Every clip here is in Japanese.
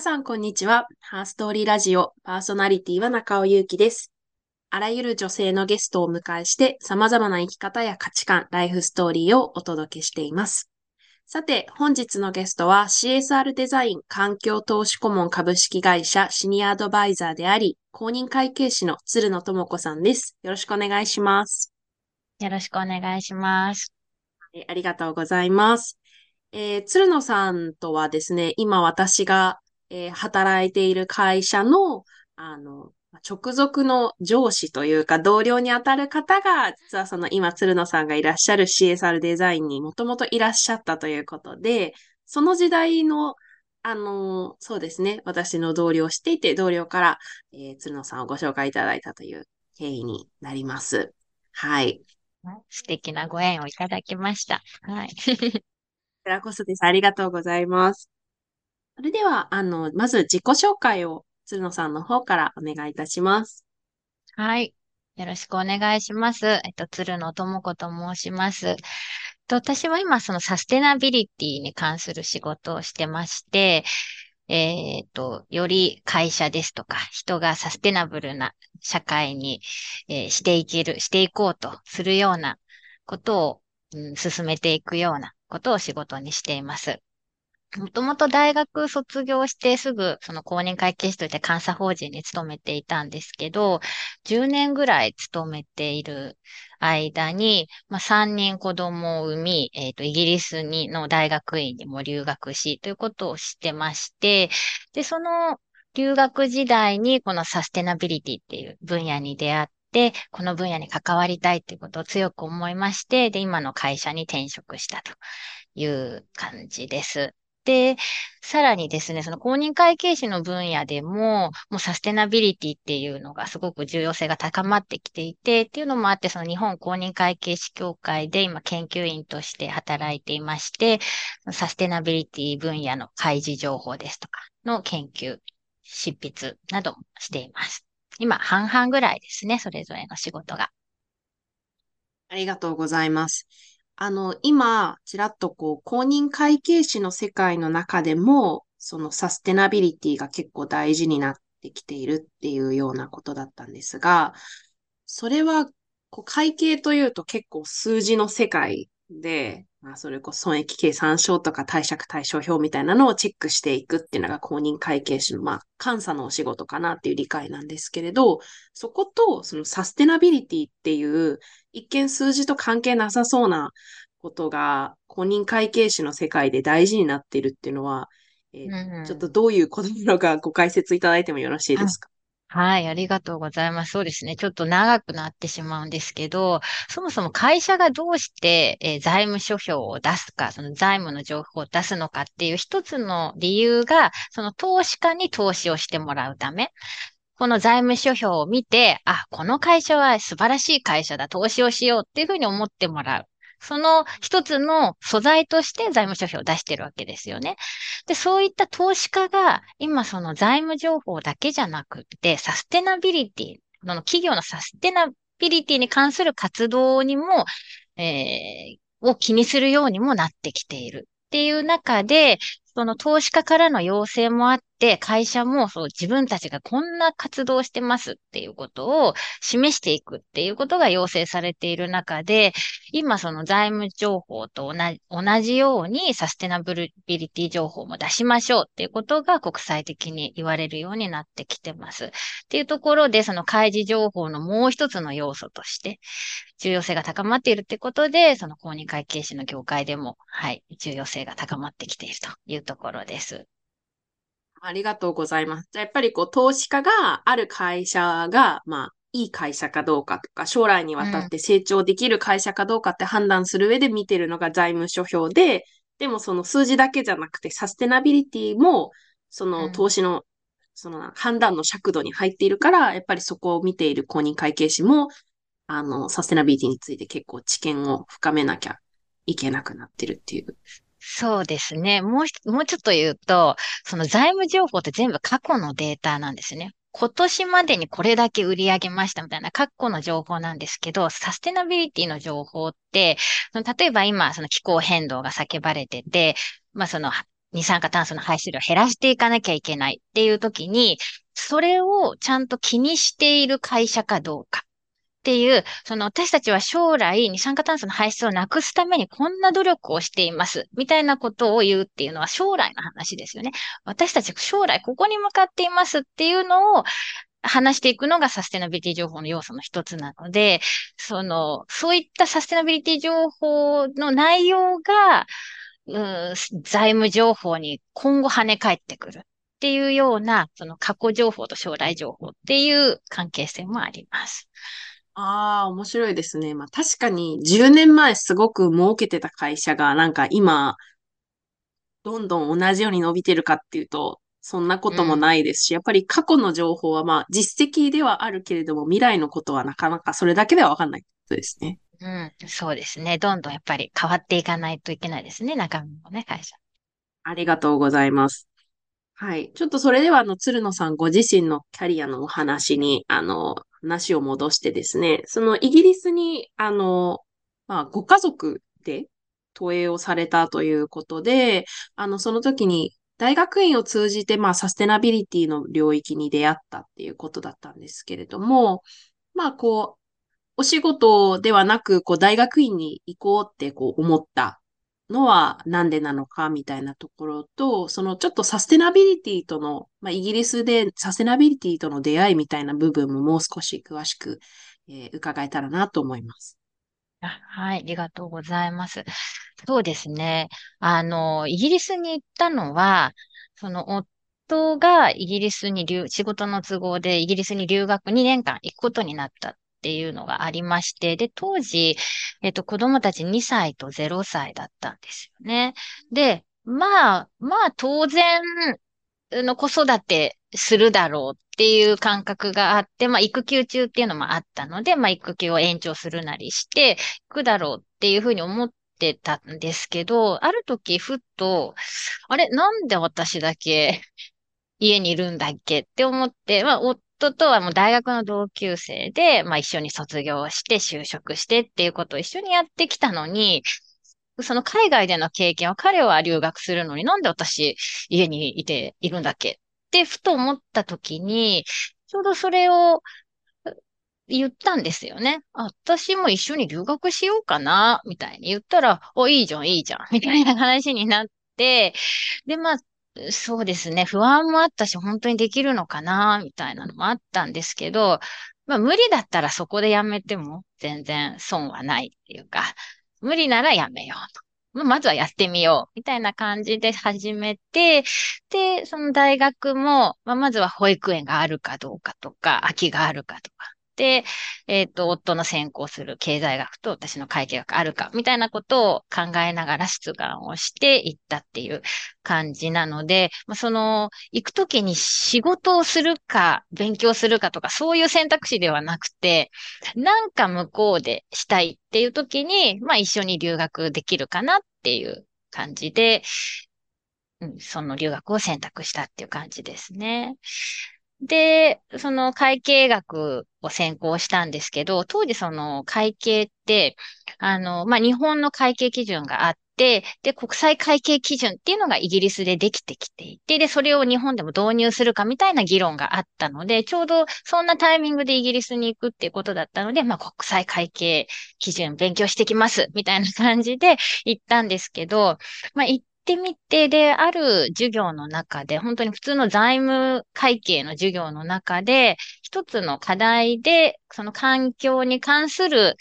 皆さん、こんにちは。ハーストーリーラジオパーソナリティは中尾祐希です。あらゆる女性のゲストをお迎えして、様々な生き方や価値観、ライフストーリーをお届けしています。さて、本日のゲストは CSR デザイン環境投資顧問株式会社シニアアドバイザーであり、公認会計士の鶴野智子さんです。よろしくお願いします。よろしくお願いします。ありがとうございます。えー、鶴野さんとはですね、今私がえー、働いている会社の、あの、直属の上司というか同僚にあたる方が、実はその今鶴野さんがいらっしゃる CSR デザインにもともといらっしゃったということで、その時代の、あの、そうですね、私の同僚をしていて、同僚から、えー、鶴野さんをご紹介いただいたという経緯になります。はい。素敵なご縁をいただきました。はい。こちらこそです。ありがとうございます。それでは、あの、まず自己紹介を鶴野さんの方からお願いいたします。はい。よろしくお願いします。えっと、鶴野智子と申します。と私は今、そのサステナビリティに関する仕事をしてまして、えっ、と、より会社ですとか、人がサステナブルな社会に、えー、していける、していこうとするようなことを、うん、進めていくようなことを仕事にしています。もともと大学卒業してすぐその公認会計士として監査法人に勤めていたんですけど、10年ぐらい勤めている間に、まあ、3人子供を産み、えっ、と、イギリスにの大学院にも留学し、ということをしてまして、で、その留学時代にこのサステナビリティっていう分野に出会って、この分野に関わりたいっていうことを強く思いまして、で、今の会社に転職したという感じです。で、さらにですね、その公認会計士の分野でも、もうサステナビリティっていうのがすごく重要性が高まってきていて、っていうのもあって、その日本公認会計士協会で今研究員として働いていまして、サステナビリティ分野の開示情報ですとかの研究、執筆などもしています。今、半々ぐらいですね、それぞれの仕事が。ありがとうございます。あの、今、ちらっとこう、公認会計士の世界の中でも、そのサステナビリティが結構大事になってきているっていうようなことだったんですが、それは、こう会計というと結構数字の世界で、まあ、それこそ損益計算書とか貸借対照表みたいなのをチェックしていくっていうのが公認会計士の、まあ、監査のお仕事かなっていう理解なんですけれど、そことそのサステナビリティっていう一見数字と関係なさそうなことが公認会計士の世界で大事になっているっていうのは、えーうん、ちょっとどういうことなのかご解説いただいてもよろしいですか？はい、ありがとうございます。そうですね。ちょっと長くなってしまうんですけど、そもそも会社がどうして、えー、財務諸表を出すか、その財務の情報を出すのかっていう一つの理由が、その投資家に投資をしてもらうため。この財務諸表を見て、あ、この会社は素晴らしい会社だ、投資をしようっていうふうに思ってもらう。その一つの素材として財務諸表を出してるわけですよね。で、そういった投資家が今その財務情報だけじゃなくて、サステナビリティ、の企業のサステナビリティに関する活動にも、えー、を気にするようにもなってきているっていう中で、その投資家からの要請もあって、会社もそう自分たちがこんな活動してますっていうことを示していくっていうことが要請されている中で、今その財務情報と同じ同じようにサステナブリティ情報も出しましょうっていうことが国際的に言われるようになってきてます。っていうところで、その開示情報のもう一つの要素として、重要性が高まっているってことで、その公認会計士の業界でも、はい、重要性が高まってきているというところです。ありがとうございます。じゃあやっぱりこう、投資家がある会社が、まあ、いい会社かどうかとか、将来にわたって成長できる会社かどうかって判断する上で見てるのが財務諸表で、でもその数字だけじゃなくて、サステナビリティも、その投資の、その判断の尺度に入っているから、やっぱりそこを見ている公認会計士も、あの、サステナビリティについて結構知見を深めなきゃいけなくなってるっていうそうですね。もう、もうちょっと言うと、その財務情報って全部過去のデータなんですね。今年までにこれだけ売り上げましたみたいな過去の情報なんですけど、サステナビリティの情報って、その例えば今、その気候変動が叫ばれてて、まあその二酸化炭素の排出量を減らしていかなきゃいけないっていう時に、それをちゃんと気にしている会社かどうかっていう、その私たちは将来二酸化炭素の排出をなくすためにこんな努力をしています。みたいなことを言うっていうのは将来の話ですよね。私たち将来ここに向かっていますっていうのを話していくのがサステナビリティ情報の要素の一つなので、その、そういったサステナビリティ情報の内容が、うん、財務情報に今後跳ね返ってくるっていうような、その過去情報と将来情報っていう関係性もあります。ああ、面白いですね。まあ確かに10年前すごく儲けてた会社がなんか今、どんどん同じように伸びてるかっていうと、そんなこともないですし、やっぱり過去の情報はまあ実績ではあるけれども、未来のことはなかなかそれだけではわかんないことですね。うん、そうですね。どんどんやっぱり変わっていかないといけないですね。中身もね、会社。ありがとうございます。はい。ちょっとそれでは、あの、鶴野さんご自身のキャリアのお話に、あの、話を戻してですね、そのイギリスに、あの、まあ、ご家族で投影をされたということで、あの、その時に大学院を通じて、まあ、サステナビリティの領域に出会ったっていうことだったんですけれども、まあ、こう、お仕事ではなく、こう、大学院に行こうって、こう、思ったのはなんでなのかみたいなところと、そのちょっとサステナビリティとの、まあ、イギリスでサステナビリティとの出会いみたいな部分ももう少し詳しく、えー、伺えたらなと思います。はい、ありがとうございます。そうですね。あの、イギリスに行ったのは、その夫がイギリスに留、仕事の都合でイギリスに留学2年間行くことになったっていうのがありまして、で、当時、えっと、子供たち2歳と0歳だったんですよね。で、まあ、まあ、当然、の子育てするだろうっていう感覚があって、まあ、育休中っていうのもあったので、まあ、育休を延長するなりして、行くだろうっていうふうに思ってたんですけど、ある時、ふっと、あれ、なんで私だけ家にいるんだっけって思って、まあ、とはもう大学の同級生で、まあ、一緒に卒業して就職してっていうことを一緒にやってきたのに、その海外での経験は彼は留学するのになんで私家にいているんだっけってふと思った時に、ちょうどそれを言ったんですよね。私も一緒に留学しようかな、みたいに言ったら、お、いいじゃん、いいじゃん、みたいな話になって、で、まあ、そうですね、不安もあったし、本当にできるのかな、みたいなのもあったんですけど、まあ、無理だったらそこでやめても全然損はないっていうか、無理ならやめようと。まずはやってみよう、みたいな感じで始めて、で、その大学も、まあ、まずは保育園があるかどうかとか、空きがあるかとか、えっ、ー、と、夫の専攻する経済学と私の会計学あるか、みたいなことを考えながら出願をしていったっていう感じなので、まあ、その、行くときに仕事をするか、勉強するかとか、そういう選択肢ではなくて、なんか向こうでしたいっていうときに、まあ一緒に留学できるかなっていう感じで、うん、その留学を選択したっていう感じですね。で、その会計学を専攻したんですけど、当時その会計って、あの、まあ、日本の会計基準があって、で、国際会計基準っていうのがイギリスでできてきていて、で、それを日本でも導入するかみたいな議論があったので、ちょうどそんなタイミングでイギリスに行くっていうことだったので、まあ、国際会計基準勉強してきます、みたいな感じで行ったんですけど、まあ、行っってみて、で、ある授業の中で、本当に普通の財務会計の授業の中で、一つの課題で、その環境に関する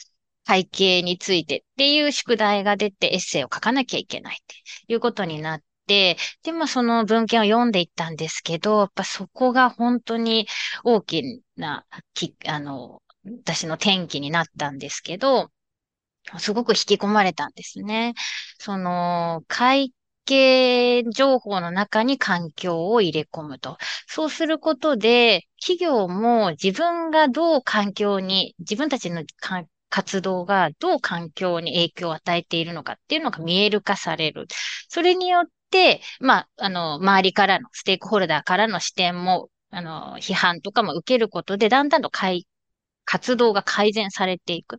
会計についてっていう宿題が出てエッセイを書かなきゃいけないっていうことになって、で、まあその文献を読んでいったんですけど、やっぱそこが本当に大きな、きあの、私の転機になったんですけど、すごく引き込まれたんですね。その、会計情報の中に環境を入れ込むと。そうすることで、企業も自分がどう環境に、自分たちの活動がどう環境に影響を与えているのかっていうのが見える化される。それによって、まあ、あの、周りからの、ステークホルダーからの視点も、あの、批判とかも受けることで、だんだんと活動が改善されていく。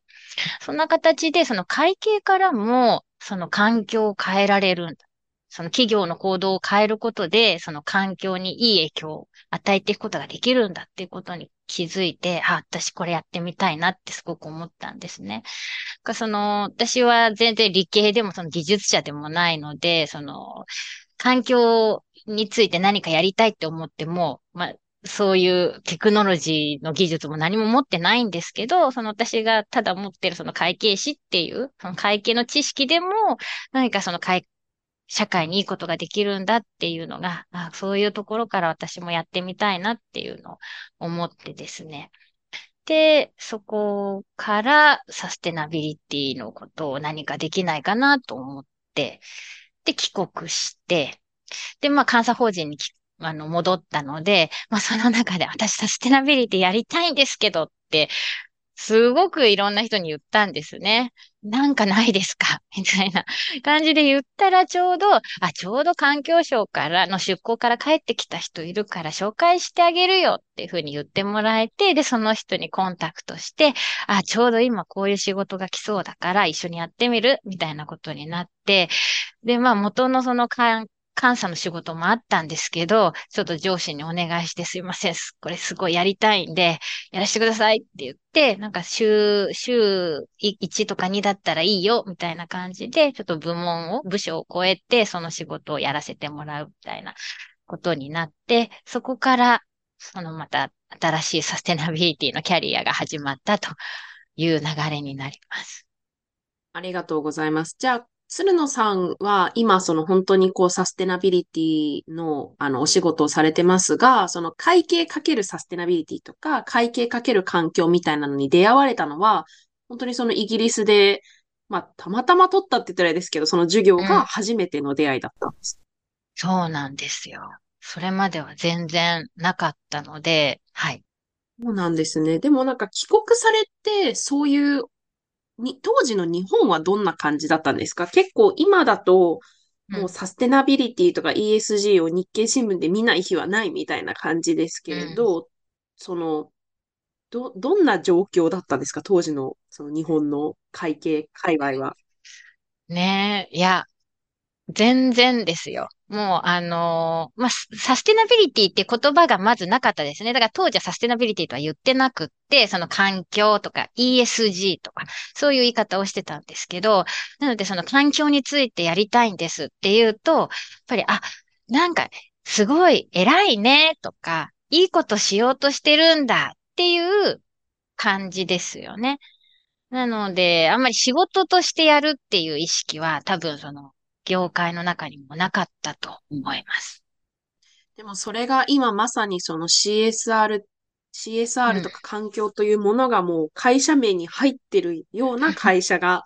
そんな形で、その会計からも、その環境を変えられるんだ。その企業の行動を変えることで、その環境にいい影響を与えていくことができるんだっていうことに気づいて、あ、私これやってみたいなってすごく思ったんですね。かその、私は全然理系でもその技術者でもないので、その、環境について何かやりたいって思っても、まあ、そういうテクノロジーの技術も何も持ってないんですけど、その私がただ持ってるその会計士っていう、その会計の知識でも、何かその会、社会にいいことができるんだっていうのが、あそういうところから私もやってみたいなっていうのを思ってですね。で、そこからサステナビリティのことを何かできないかなと思って、で、帰国して、で、まあ、監査法人にあの、戻ったので、まあ、その中で私サステナビリティやりたいんですけどって、すごくいろんな人に言ったんですね。なんかないですか？みたいな。感じで言ったらちょうど、あ、ちょうど環境省からの出向から帰ってきた人いるから紹介してあげるよっていうふうに言ってもらえて、で、その人にコンタクトして、あ、ちょうど今こういう仕事が来そうだから一緒にやってみる？みたいなことになって、で、まあ元のその環監査の仕事もあったんですけど、ちょっと上司にお願いしてすいません。これすごいやりたいんで、やらせてくださいって言って、なんか週、週1とか2だったらいいよ、みたいな感じで、ちょっと部門を、部署を超えて、その仕事をやらせてもらうみたいなことになって、そこから、そのまた新しいサステナビリティのキャリアが始まったという流れになります。ありがとうございます。じゃあ、鶴野さんは今その本当にこうサステナビリティのあのお仕事をされてますが、その会計かけるサステナビリティとか会計かける環境みたいなのに出会われたのは、本当にそのイギリスで、まあたまたま取ったって言ったらいいですけど、その授業が初めての出会いだったんです。うん、そうなんですよ。それまでは全然なかったので、はい。そうなんですね。でもなんか帰国されて、そういうに、当時の日本はどんな感じだったんですか？結構今だと、もうサステナビリティとか ESG を日経新聞で見ない日はないみたいな感じですけれど、うん、その、ど、どんな状況だったんですか？当時の、その日本の会計、界隈は。ねえ、いや、全然ですよ。もう、あのー、まあ、サステナビリティって言葉がまずなかったですね。だから当時はサステナビリティとは言ってなくって、その環境とか ESG とか、そういう言い方をしてたんですけど、なのでその環境についてやりたいんですっていうと、やっぱり、あ、なんか、すごい偉いねとか、いいことしようとしてるんだっていう感じですよね。なので、あんまり仕事としてやるっていう意識は多分その業界の中にもなかったと思います。でもそれが今まさにその CSR、CSR とか環境というものがもう会社名に入ってるような 会社が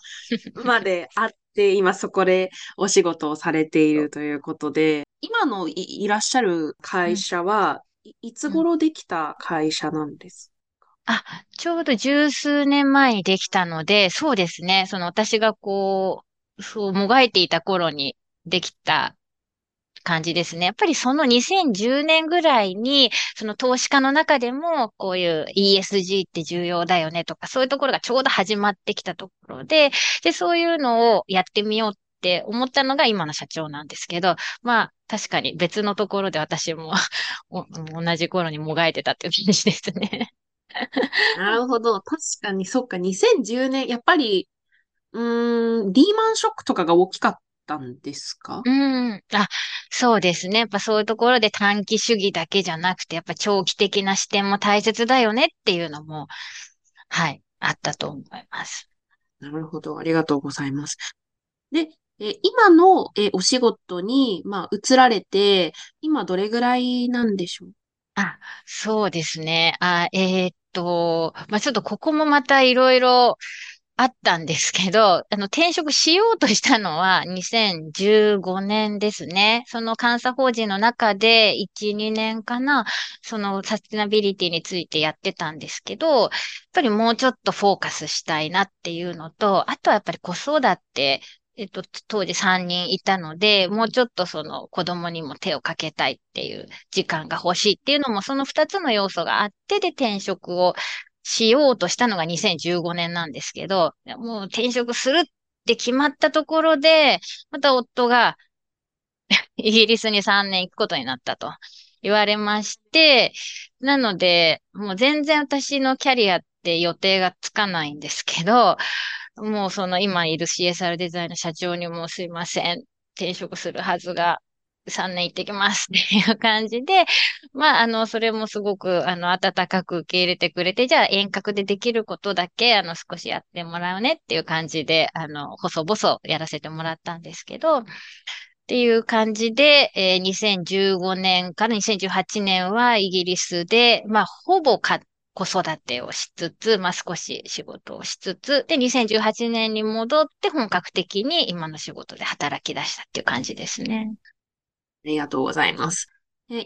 まであって、今そこでお仕事をされているということで、今のいらっしゃる会社は、いつ頃できた会社なんですあ、ちょうど十数年前にできたので、そうですね。その私がこう、そう、もがいていた頃にできた感じですね。やっぱりその2010年ぐらいに、その投資家の中でも、こういう ESG って重要だよねとか、そういうところがちょうど始まってきたところで、で、そういうのをやってみようって思ったのが今の社長なんですけど、まあ、確かに別のところで私も 同じ頃にもがいてたっていう感じですね。なるほど。確かに、そっか、2010年、やっぱりうん、リーマンショックとかが大きかったんですか？うん。あ、そうですね。やっぱそういうところで短期主義だけじゃなくて、やっぱ長期的な視点も大切だよねっていうのも、はい、あったと思います。なるほど。ありがとうございます。で、え今のえお仕事に、まあ、移られて、今どれぐらいなんでしょう？あ、そうですね。あ、えー、っと、まあ、ちょっとここもまたいろいろ、あったんですけど、あの、転職しようとしたのは2015年ですね。その監査法人の中で1、2年かな、そのサスティナビリティについてやってたんですけど、やっぱりもうちょっとフォーカスしたいなっていうのと、あとはやっぱり子育て、えっと、当時3人いたので、もうちょっとその子供にも手をかけたいっていう時間が欲しいっていうのも、その2つの要素があって、で転職をしようとしたのが2015年なんですけど、もう転職するって決まったところで、また夫が、イギリスに3年行くことになったと言われまして、なので、もう全然私のキャリアって予定がつかないんですけど、もうその今いる CSR デザインの社長にもすいません、転職するはずが3年行ってきますって いう感じで、まあ、あの、それもすごく、あの、温かく受け入れてくれて、じゃあ遠隔でできることだけ、あの、少しやってもらうねっていう感じで、あの、細々やらせてもらったんですけど、っていう感じで、えー、2015年から2018年はイギリスで、まあ、ほぼか子育てをしつつ、まあ、少し仕事をしつつ、で、2018年に戻って本格的に今の仕事で働き出したっていう感じですね。ありがとうございます。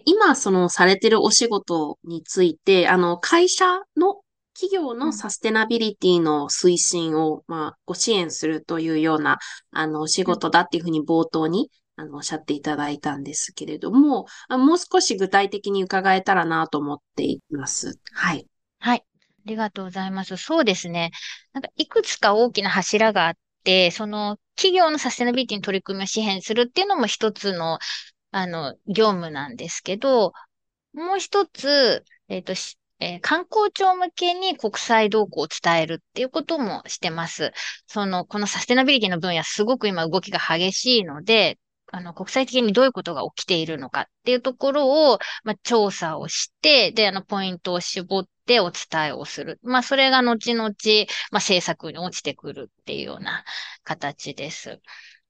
今、そのされてるお仕事について、あの、会社の企業のサステナビリティの推進を、まあ、ご支援するというような、あの、お仕事だっていうふうに冒頭にあの、おっしゃっていただいたんですけれども、もう少し具体的に伺えたらなと思っています。はい。はい。ありがとうございます。そうですね。なんか、いくつか大きな柱があって、その、企業のサステナビリティに取り組みを支援するっていうのも一つの、あの、業務なんですけど、もう一つ、えっ、ー、と、えー、観光庁向けに国際動向を伝えるっていうこともしてます。その、このサステナビリティの分野すごく今動きが激しいので、あの、国際的にどういうことが起きているのかっていうところを、まあ、調査をして、で、あの、ポイントを絞ってお伝えをする。まあ、それが後々、まあ、政策に落ちてくるっていうような形です。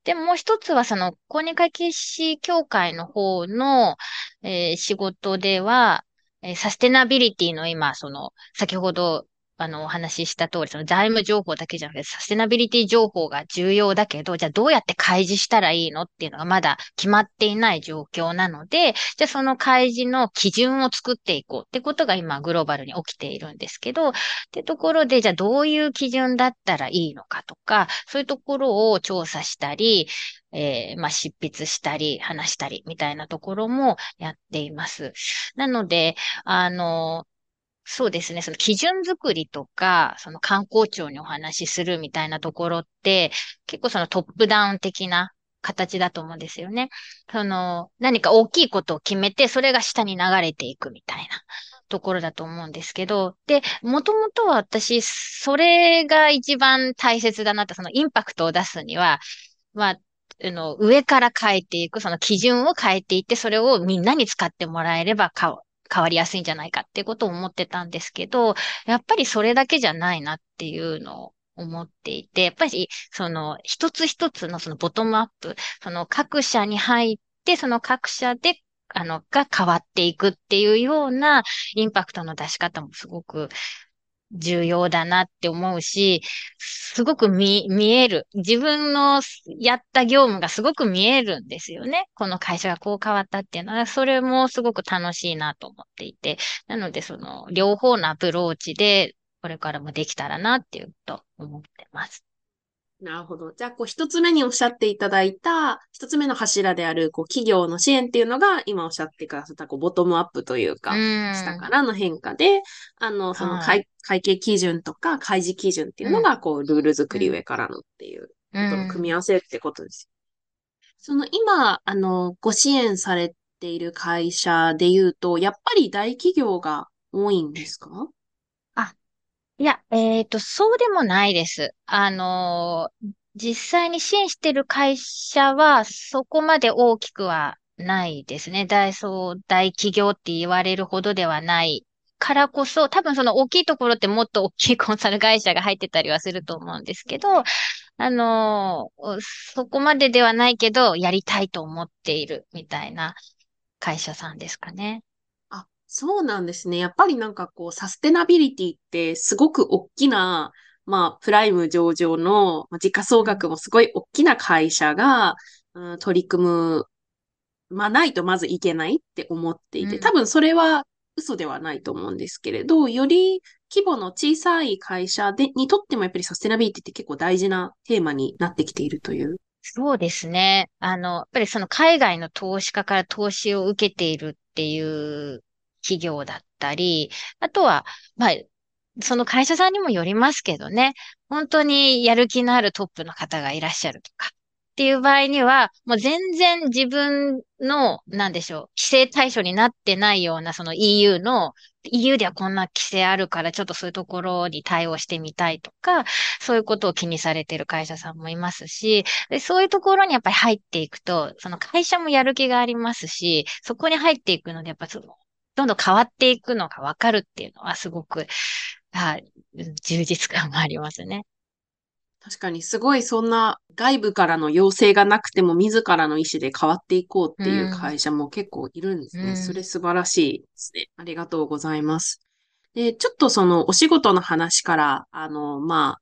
で、もう一つは、その、公認会計士協会の方の、えー、仕事では、えー、サステナビリティの今、その、先ほどあの、お話しした通り、その財務情報だけじゃなくて、サステナビリティ情報が重要だけど、じゃあどうやって開示したらいいのっていうのがまだ決まっていない状況なので、じゃあその開示の基準を作っていこうってことが今グローバルに起きているんですけど、ってところで、じゃあどういう基準だったらいいのかとか、そういうところを調査したり、えー、まあ、執筆したり、話したり、みたいなところもやっています。なので、あの、そうですね。その基準作りとか、その観光庁にお話しするみたいなところって、結構そのトップダウン的な形だと思うんですよね。その、何か大きいことを決めて、それが下に流れていくみたいなところだと思うんですけど、で、もともとは私、それが一番大切だなと、そのインパクトを出すには、まあ、あの、上から変えていく、その基準を変えていって、それをみんなに使ってもらえれば変わりやすいんじゃないかっていうことを思ってたんですけど、やっぱりそれだけじゃないなっていうのを思っていて、やっぱりその一つ一つのそのボトムアップ、その各社に入って、その各社であの、が変わっていくっていうようなインパクトの出し方もすごく重要だなって思うし、すごく見、見える。自分のやった業務がすごく見えるんですよね。この会社がこう変わったっていうのは、それもすごく楽しいなと思っていて。なので、その、両方のアプローチで、これからもできたらなっていうと思ってます。なるほど。じゃあ、こう、一つ目におっしゃっていただいた、一つ目の柱である、こう、企業の支援っていうのが、今おっしゃってくださった、こう、ボトムアップというか、下からの変化で、あの、その会、会計基準とか、開示基準っていうのが、こう、ルール作り上からのっていう、ことの組み合わせってことです。その、今、あの、ご支援されている会社で言うと、やっぱり大企業が多いんですか？いや、えっと、そうでもないです。あの実際に支援してる会社は、そこまで大きくはないですね。大、そう、大企業って言われるほどではないからこそ、多分その大きいところってもっと大きいコンサル会社が入ってたりはすると思うんですけど、あのそこまでではないけど、やりたいと思っているみたいな会社さんですかね。そうなんですね。やっぱりなんかこう、サステナビリティってすごく大きな、まあ、プライム上場の、まあ、時価総額もすごい大きな会社が、うん、取り組む、まあ、ないとまずいけないって思っていて、多分それは嘘ではないと思うんですけれど、より規模の小さい会社で、にとってもやっぱりサステナビリティって結構大事なテーマになってきているという。そうですね。あの、やっぱりその海外の投資家から投資を受けているっていう企業だったり、あとは、まあ、その会社さんにもよりますけどね、本当にやる気のあるトップの方がいらっしゃるとか、っていう場合には、もう全然自分の、なんでしょう、規制対象になってないような、その EU の、EU ではこんな規制あるから、ちょっとそういうところに対応してみたいとか、そういうことを気にされてる会社さんもいますし、でそういうところにやっぱり入っていくと、その会社もやる気がありますし、そこに入っていくので、やっぱその、どんどん変わっていくのがわかるっていうのはすごく、はい、充実感がありますね。確かにすごいそんな外部からの要請がなくても自らの意思で変わっていこうっていう会社も結構いるんですね。うん、それ素晴らしいですね。ありがとうございます。で、ちょっとそのお仕事の話から、あの、まあ、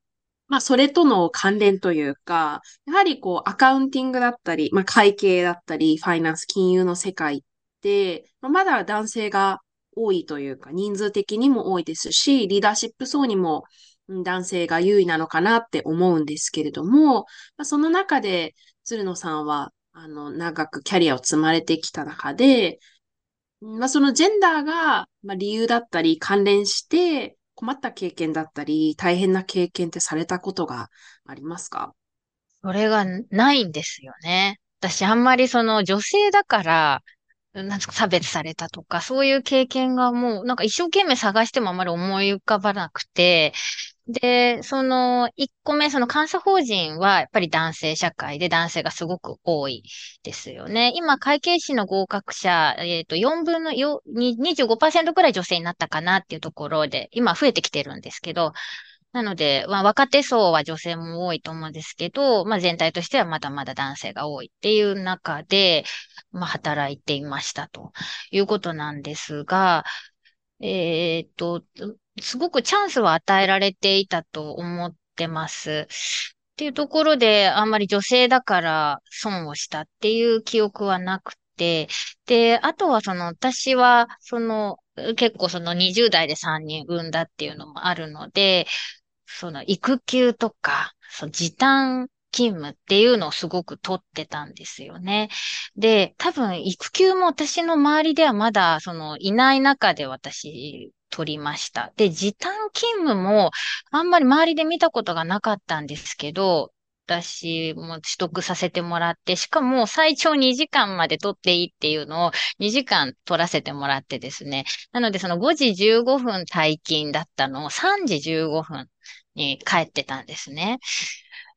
まあ、それとの関連というか、やはりこう、アカウンティングだったり、まあ、会計だったり、ファイナンス、金融の世界まあ、まだ男性が多いというか、人数的にも多いですし、リーダーシップ層にも男性が優位なのかなって思うんですけれども、ま、その中で、鶴野さんは、あの、長くキャリアを積まれてきた中で、まあ、そのジェンダーが、まあ、理由だったり関連して困った経験だったり大変な経験ってされたことがありますか？それがないんですよね。私あんまりその女性だから、なんか差別されたとか、そういう経験がもう、なんか一生懸命探してもあまり思い浮かばなくて、で、その、一個目、その監査法人は、やっぱり男性社会で男性がすごく多いですよね。今、会計士の合格者、えっ、ー、と、4分の4、25%くらい女性になったかなっていうところで、今増えてきてるんですけど、なので、まあ、若手層は女性も多いと思うんですけど、まあ、全体としてはまだまだ男性が多いっていう中で、まあ、働いていましたということなんですが、えっ、と、すごくチャンスは与えられていたと思ってます。っていうところで、あんまり女性だから損をしたっていう記憶はなくて、で、あとはその私は、その結構その20代で3人産んだっていうのもあるので、その育休とか、その時短勤務っていうのをすごく取ってたんですよね。で、多分育休も私の周りではまだそのいない中で私取りました。で、時短勤務もあんまり周りで見たことがなかったんですけど、私も取得させてもらって、しかも最長2時間まで取っていいっていうのを2時間取らせてもらってですね。なのでその5時15分退勤だったのを3時15分に帰ってたんですね。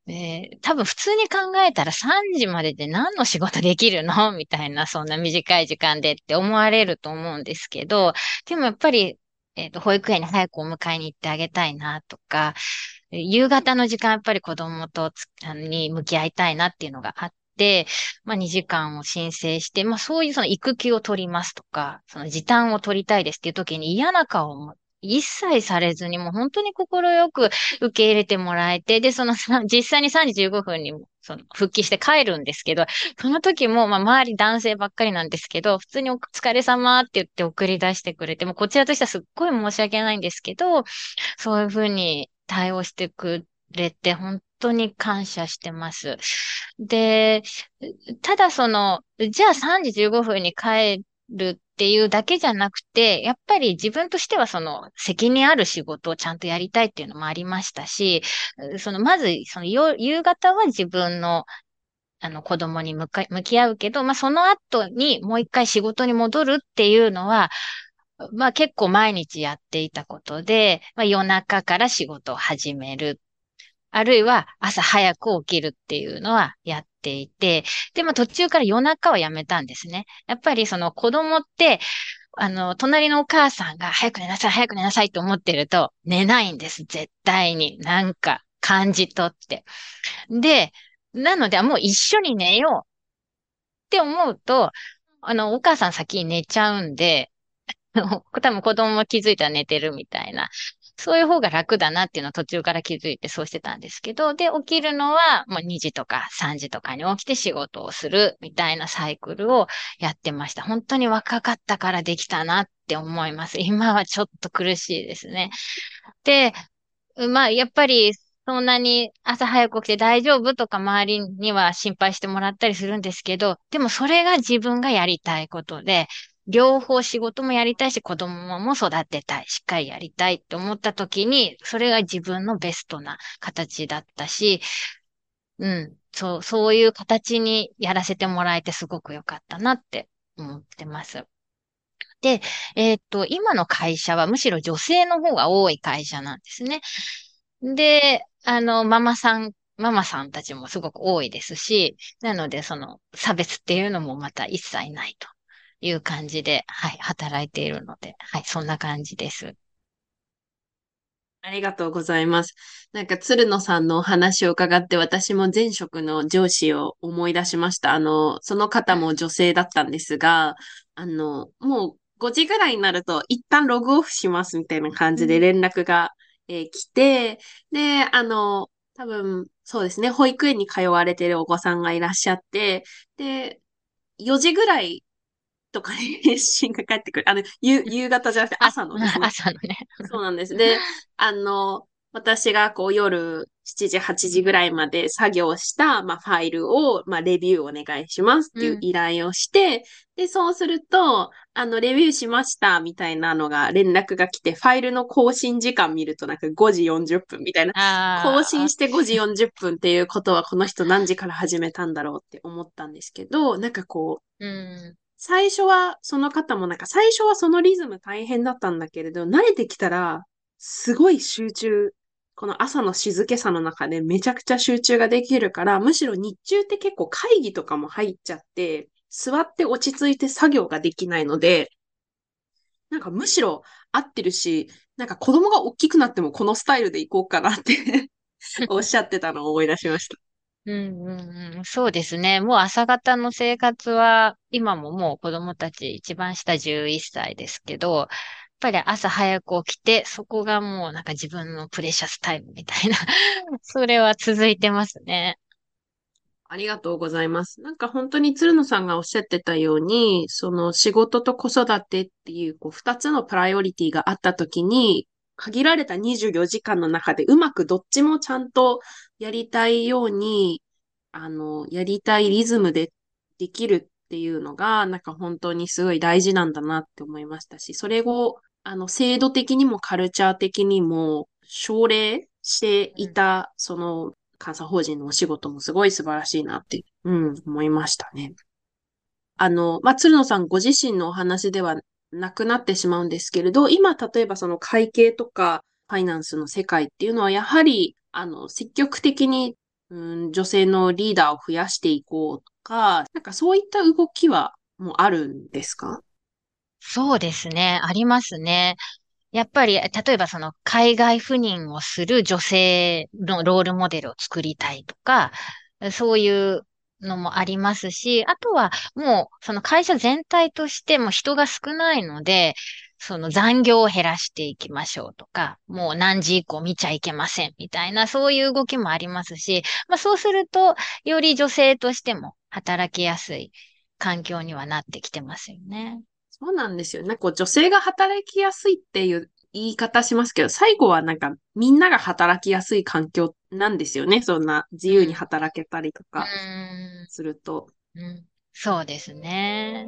で、多分普通に考えたら3時までで何の仕事できるの？みたいな、そんな短い時間でって思われると思うんですけど、でもやっぱり、え、ー、と、保育園に早くお迎えに行ってあげたいなとか、夕方の時間やっぱり子供とに向き合いたいなっていうのがあって、まあ2時間を申請して、まあそういうその育休を取りますとか、その時短を取りたいですっていう時に嫌な顔を一切されずに、もう本当に心よく受け入れてもらえて、で、その 実際に3時15分にその復帰して帰るんですけど、その時も、まあ、周り男性ばっかりなんですけど、普通にお疲れ様って言って送り出してくれて、もこちらとしてはすっごい申し訳ないんですけど、そういうふうに対応してくれて、本当に感謝してます。で、ただその、じゃあ3時15分に帰るっていうだけじゃなくて、やっぱり自分としてはその責任ある仕事をちゃんとやりたいっていうのもありましたし、そのまずその夕方は自分のあの子供に向か向き合うけど、まあその後にもう一回仕事に戻るっていうのは、まあ結構毎日やっていたことで、まあ夜中から仕事を始める。あるいは朝早く起きるっていうのはやっていて、でも途中から夜中はやめたんですね。やっぱりその子供って、あの、隣のお母さんが早く寝なさい、早く寝なさいと思ってると寝ないんです。絶対に。なんか感じ取って。で、なので、もう一緒に寝ようって思うと、あの、お母さん先に寝ちゃうんで、多分子供も気づいたら寝てるみたいな。そういう方が楽だなっていうのを途中から気づいてそうしてたんですけど、で、起きるのはもう2時とか3時とかに起きて仕事をするみたいなサイクルをやってました。本当に若かったからできたなって思います。今はちょっと苦しいですね。で、まあ、やっぱりそんなに朝早く起きて大丈夫とか周りには心配してもらったりするんですけど、でもそれが自分がやりたいことで、両方仕事もやりたいし、子供も育てたい、しっかりやりたいって思った時に、それが自分のベストな形だったし、うん、そう、そういう形にやらせてもらえてすごく良かったなって思ってます。で、えっと、今の会社はむしろ女性の方が多い会社なんですね。で、あの、ママさん、ママさんたちもすごく多いですし、なので、その差別っていうのもまた一切ないという感じで、はい、働いているので、はい、そんな感じです。ありがとうございます。なんか、鶴野さんのお話を伺って、私も前職の上司を思い出しました。あの、その方も女性だったんですが、あの、もう5時ぐらいになると、一旦ログオフしますみたいな感じで連絡が、えー、来て、で、あの、多分、そうですね、保育園に通われてるお子さんがいらっしゃって、で、4時ぐらいとかに 返信が返ってくる。あの、夕夕方じゃなくて朝のですね。朝のね。そうなんです。で、あの、私がこう夜7時、8時ぐらいまで作業した、まあ、ファイルを、まあ、レビューお願いしますっていう依頼をして、うん、で、そうすると、あの、レビューしましたみたいなのが連絡が来て、ファイルの更新時間見るとなんか5時40分みたいな。更新して5時40分っていうことはこの人何時から始めたんだろうって思ったんですけど、なんかこう、うん最初は、その方もなんか最初はそのリズム大変だったんだけれど、慣れてきたら、すごい集中、この朝の静けさの中でめちゃくちゃ集中ができるから、むしろ日中って結構会議とかも入っちゃって、座って落ち着いて作業ができないので、なんかむしろ合ってるし、なんか子供が大きくなってもこのスタイルでいこうかなって おっしゃってたのを思い出しました。うんうんうん、そうですね。もう朝方の生活は、今ももう子供たち一番下11歳ですけど、やっぱり朝早く起きて、そこがもうなんか自分のプレシャスタイムみたいな それは続いてますね。ありがとうございます。なんか本当に鶴野さんがおっしゃってたように、その仕事と子育てっていうこう二つのプライオリティがあった時に、限られた24時間の中でうまくどっちもちゃんとやりたいように、あの、やりたいリズムでできるっていうのが、なんか本当にすごい大事なんだなって思いましたし、それを、あの、制度的にもカルチャー的にも奨励していた、その、監査法人のお仕事もすごい素晴らしいなって、うん、思いましたね。あの、まあ、鶴野さんご自身のお話ではなくなってしまうんですけれど、今、例えばその会計とかファイナンスの世界っていうのは、やはり、あの、積極的に、うん、女性のリーダーを増やしていこうとか、なんかそういった動きはもうあるんですか？そうですね。ありますね。やっぱり、例えばその海外赴任をする女性のロールモデルを作りたいとか、そういうのもありますし、あとはもうその会社全体としても人が少ないので、その残業を減らしていきましょうとか、もう何時以降見ちゃいけませんみたいな、そういう動きもありますし、まあそうすると、より女性としても働きやすい環境にはなってきてますよね。そうなんですよ。なんか女性が働きやすいっていう言い方しますけど、最後はなんかみんなが働きやすい環境なんですよね。そんな自由に働けたりとかすると。うん、うん、そうですね。